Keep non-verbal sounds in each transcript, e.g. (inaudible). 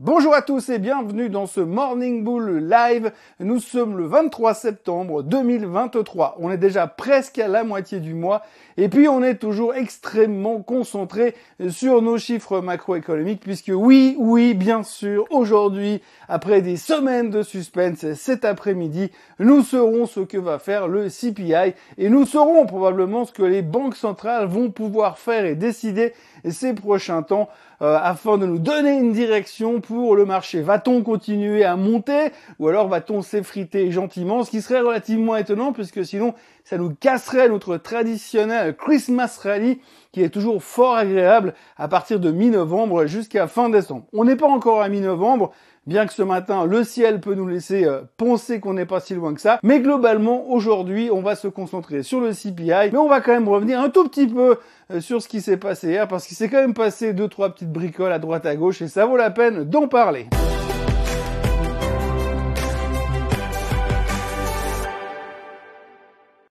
Bonjour à tous et bienvenue dans ce Morning Bull Live. Nous sommes le 23 septembre 2023. On est déjà presque à la moitié du mois et puis on est toujours extrêmement concentré sur nos chiffres macroéconomiques puisque oui, oui, bien sûr, aujourd'hui, après des semaines de suspense, cet après-midi, nous saurons ce que va faire le CPI et nous saurons probablement ce que les banques centrales vont pouvoir faire et décider ces prochains temps euh, afin de nous donner une direction pour le marché. Va-t-on continuer à monter ou alors va-t-on s'effriter gentiment Ce qui serait relativement étonnant puisque sinon ça nous casserait notre traditionnel Christmas Rally qui est toujours fort agréable à partir de mi-novembre jusqu'à fin décembre. On n'est pas encore à mi-novembre, bien que ce matin le ciel peut nous laisser euh, penser qu'on n'est pas si loin que ça. Mais globalement, aujourd'hui, on va se concentrer sur le CPI, mais on va quand même revenir un tout petit peu euh, sur ce qui s'est passé hier, parce qu'il s'est quand même passé deux, trois petites bricoles à droite à gauche, et ça vaut la peine d'en parler.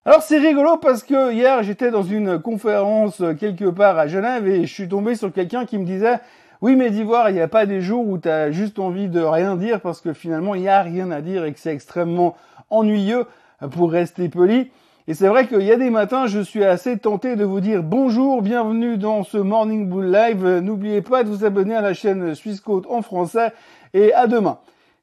Alors c'est rigolo parce que hier j'étais dans une conférence euh, quelque part à Genève et je suis tombé sur quelqu'un qui me disait oui, mais d'Ivoire, il n'y a pas des jours où tu as juste envie de rien dire parce que finalement, il n'y a rien à dire et que c'est extrêmement ennuyeux pour rester poli. Et c'est vrai qu'il y a des matins, je suis assez tenté de vous dire bonjour, bienvenue dans ce Morning Bull Live. N'oubliez pas de vous abonner à la chaîne Suisse Côte en français et à demain.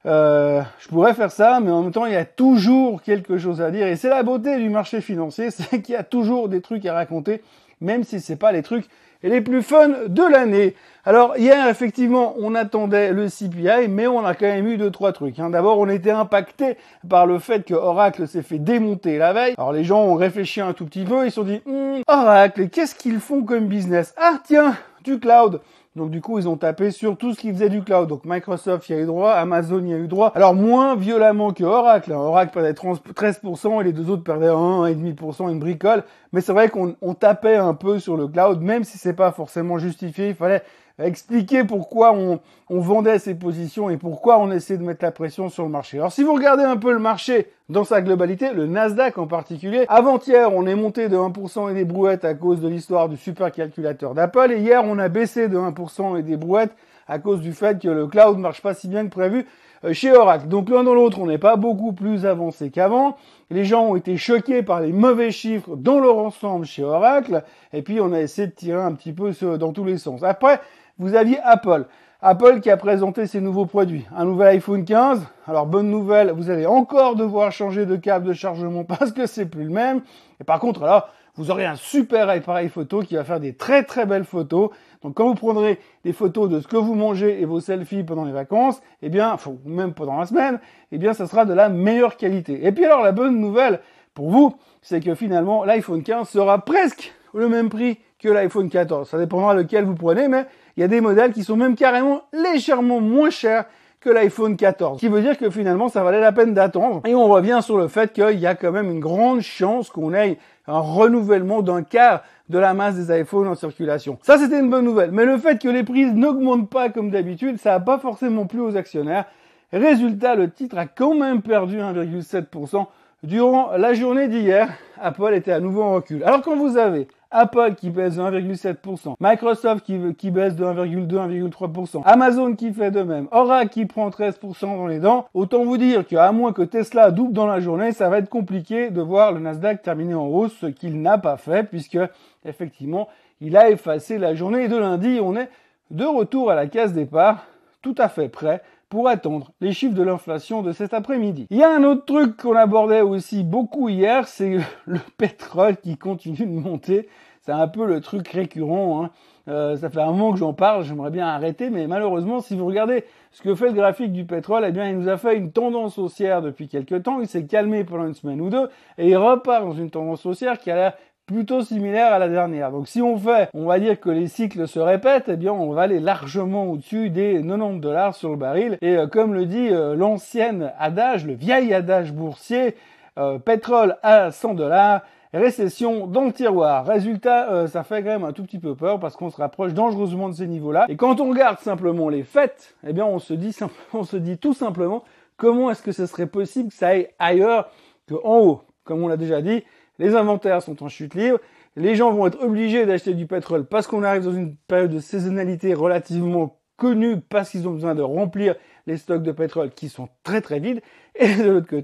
Euh, je pourrais faire ça, mais en même temps, il y a toujours quelque chose à dire. Et c'est la beauté du marché financier, (laughs) c'est qu'il y a toujours des trucs à raconter, même si c'est pas les trucs les plus fun de l'année. Alors hier, effectivement, on attendait le CPI, mais on a quand même eu deux trois trucs. Hein. D'abord, on était impacté par le fait que Oracle s'est fait démonter la veille. Alors les gens ont réfléchi un tout petit peu, ils se sont dit hm, Oracle, qu'est-ce qu'ils font comme business? Ah tiens, du cloud. Donc du coup, ils ont tapé sur tout ce qui faisait du cloud. Donc Microsoft y a eu droit, Amazon y a eu droit. Alors moins violemment que Oracle. Hein. Oracle perdait 13% et les deux autres perdaient 1,5%, une bricole. Mais c'est vrai qu'on tapait un peu sur le cloud, même si c'est pas forcément justifié. Il fallait expliquer pourquoi on, vendait ces positions et pourquoi on essaie de mettre la pression sur le marché. Alors si vous regardez un peu le marché dans sa globalité, le Nasdaq en particulier, avant-hier on est monté de 1% et des brouettes à cause de l'histoire du supercalculateur d'Apple et hier on a baissé de 1% et des brouettes à cause du fait que le cloud marche pas si bien que prévu euh, chez Oracle. Donc l'un dans l'autre, on n'est pas beaucoup plus avancé qu'avant. Les gens ont été choqués par les mauvais chiffres dans leur ensemble chez Oracle. Et puis on a essayé de tirer un petit peu dans tous les sens. Après, vous aviez Apple. Apple qui a présenté ses nouveaux produits. Un nouvel iPhone 15. Alors bonne nouvelle, vous allez encore devoir changer de câble de chargement (laughs) parce que c'est plus le même. Et par contre, là, vous aurez un super appareil photo qui va faire des très très belles photos. Donc quand vous prendrez des photos de ce que vous mangez et vos selfies pendant les vacances, eh bien, même pendant la semaine, eh bien, ça sera de la meilleure qualité. Et puis alors, la bonne nouvelle pour vous, c'est que finalement, l'iPhone 15 sera presque le même prix que l'iPhone 14. Ça dépendra lequel vous prenez, mais il y a des modèles qui sont même carrément légèrement moins chers que l'iPhone 14. Ce qui veut dire que finalement, ça valait la peine d'attendre. Et on revient sur le fait qu'il y a quand même une grande chance qu'on ait un renouvellement d'un quart de la masse des iPhones en circulation. Ça, c'était une bonne nouvelle. Mais le fait que les prix n'augmentent pas comme d'habitude, ça n'a pas forcément plu aux actionnaires. Résultat, le titre a quand même perdu 1,7% durant la journée d'hier. Apple était à nouveau en recul. Alors quand vous avez Apple qui baisse de 1,7%, Microsoft qui, baisse de 1,2, 1,3%, Amazon qui fait de même, Oracle qui prend 13% dans les dents. Autant vous dire qu'à moins que Tesla double dans la journée, ça va être compliqué de voir le Nasdaq terminer en hausse, ce qu'il n'a pas fait puisque effectivement, il a effacé la journée de lundi. On est de retour à la case départ, tout à fait prêt pour attendre les chiffres de l'inflation de cet après-midi. Il y a un autre truc qu'on abordait aussi beaucoup hier, c'est (laughs) le pétrole qui continue de monter. C'est un peu le truc récurrent. Hein. Euh, ça fait un moment que j'en parle, j'aimerais bien arrêter, mais malheureusement, si vous regardez ce que fait le graphique du pétrole, eh bien, il nous a fait une tendance haussière depuis quelques temps. Il s'est calmé pendant une semaine ou deux, et il repart dans une tendance haussière qui a l'air plutôt similaire à la dernière. Donc si on fait, on va dire que les cycles se répètent, eh bien on va aller largement au-dessus des 90 dollars sur le baril. Et euh, comme le dit euh, l'ancienne adage, le vieil adage boursier, euh, pétrole à 100 dollars, récession dans le tiroir. Résultat, ça fait quand même un tout petit peu peur parce qu'on se rapproche dangereusement de ces niveaux-là. Et quand on regarde simplement les fêtes, eh bien on se dit, (laughs) on se dit tout simplement comment est-ce que ce serait possible que ça aille ailleurs qu'en haut? Comme on l'a déjà dit, les inventaires sont en chute libre, les gens vont être obligés d'acheter du pétrole parce qu'on arrive dans une période de saisonnalité relativement connus parce qu'ils ont besoin de remplir les stocks de pétrole qui sont très très vides. Et de l'autre côté,